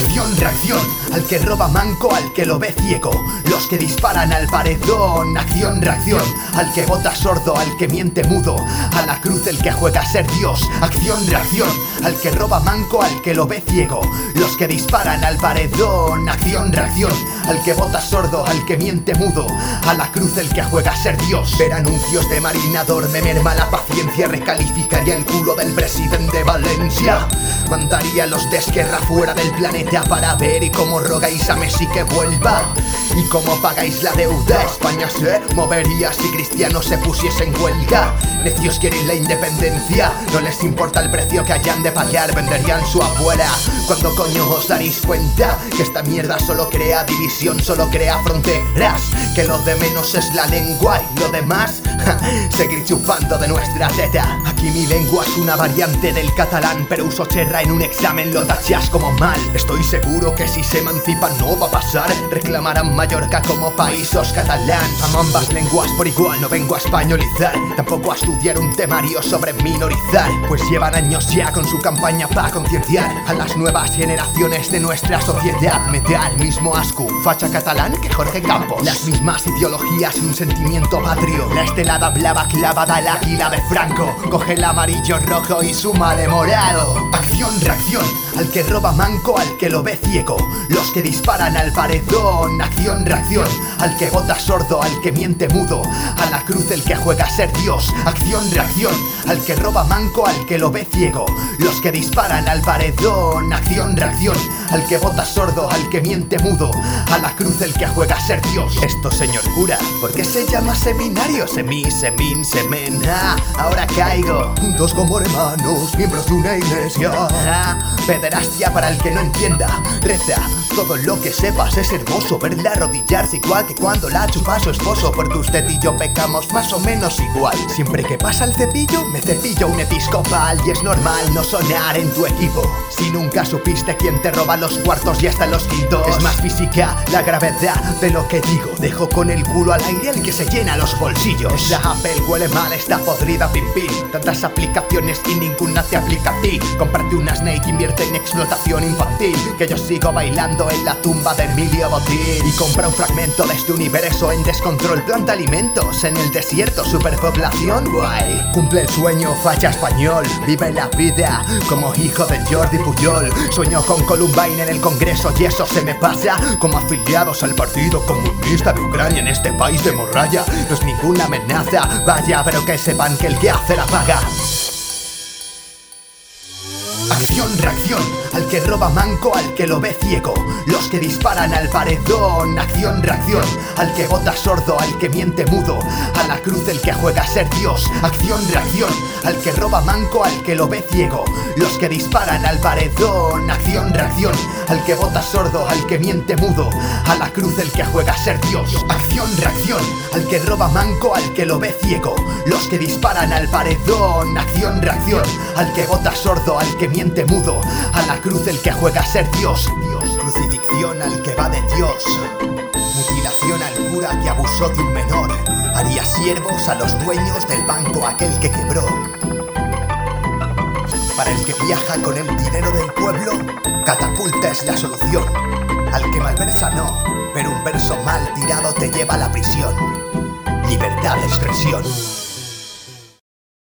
Acción, reacción al que roba manco, al que lo ve ciego. Los que disparan al paredón. Acción, reacción, al que vota sordo, al que miente mudo. A la cruz el que juega a ser Dios. Acción, reacción, al que roba manco, al que lo ve ciego. Los que disparan al paredón. Acción, reacción, al que vota sordo, al que miente mudo. A la cruz el que juega a ser Dios. Ver anuncios de marinador me merma la paciencia. Recalificaría el culo del presidente de Valencia. Mandaría los de Esquerra fuera del planeta para ver y cómo rogáis a Messi que vuelva. Y cómo pagáis la deuda. España se movería si Cristiano se pusiese en huelga. Necios quieren la independencia. No les importa el precio que hayan de pagar. Venderían su abuela. Cuando coño os daréis cuenta que esta mierda solo crea división, solo crea fronteras. Que lo de menos es la lengua y lo demás, seguir chupando de nuestra teta. Aquí mi lengua es una variante del catalán, pero uso cherra en un examen, lo tachas como mal. Estoy seguro que si se emancipan no va a pasar. Reclamarán Mallorca como paísos catalán. Amo ambas lenguas por igual, no vengo a españolizar. Tampoco a estudiar un temario sobre minorizar. Pues llevan años ya con su campaña para concienciar a las nuevas generaciones de nuestra sociedad. Me da el mismo asco, facha catalán que Jorge Campos. Las mismas ideologías y un sentimiento patrio. La estelada clavada al águila de Franco. Coge el amarillo rojo y súmale morado. Acción, reacción, al que roba manco, al que lo ve ciego. Los que disparan al paredón. Acción, reacción, al que vota sordo, al que miente mudo. A la cruz el que juega a ser Dios. Acción, reacción, al que roba manco, al que lo ve ciego. Los que disparan al paredón. Acción, reacción, al que vota sordo, al que miente mudo. A la cruz el que juega a ser Dios. Esto, señor cura, ¿por qué se llama seminario? Semí, semín, semen. Ah, ahora caigo. Juntos como hermanos, miembros de una iglesia. Ah, pederastia para el que no entienda. Reza, todo lo que sepas es hermoso. Verla arrodillarse igual que cuando la chupa su esposo. Porque usted y yo pecamos más o menos igual. Siempre que pasa el cepillo, me cepillo un episcopal. Y es normal no sonar en tu equipo. Si nunca supiste quién te roba los cuartos y hasta los quintos. Es más física la gravedad de lo que digo. Dejo con el culo al aire el que se llena los bolsillos. Apple huele mal, está podrida, pim. Tantas aplicaciones y ninguna te aplica a ti. Una Snake, invierte en explotación infantil. Que yo sigo bailando en la tumba de Emilio Botín. Y compra un fragmento de este universo en descontrol. Planta alimentos en el desierto, superpoblación. Guay. Cumple el sueño, facha español. Vive la vida como hijo de Jordi Puyol. Sueño con Columbine en el Congreso y eso se me pasa como afiliados al Partido Comunista de Ucrania en este país de morralla. No es ninguna amenaza, vaya, pero que sepan que el que hace la paga. Acción, reacción, al que roba manco, al que lo ve ciego. Los que disparan al paredón. Acción, reacción, al que vota sordo, al que miente mudo. A la cruz el que juega a ser Dios. Acción, reacción, al que roba manco, al que lo ve ciego. Los que disparan al paredón. Acción, reacción, al que vota sordo, al que miente mudo. A la cruz el que juega a ser Dios. Acción, reacción, al que roba manco, al que lo ve ciego. Los que disparan al paredón. Acción, reacción, al que vota sordo, al que miente mudo. A la cruz el que juega a ser Dios. Dios. Crucifixión al que va de Dios. Mutilación al cura que abusó de un menor. Haría siervos a los dueños del banco aquel que quebró. Para el que viaja con el dinero del pueblo, catapulta es la solución. Al que malversa no, pero un verso mal tirado te lleva a la prisión. Libertad de expresión.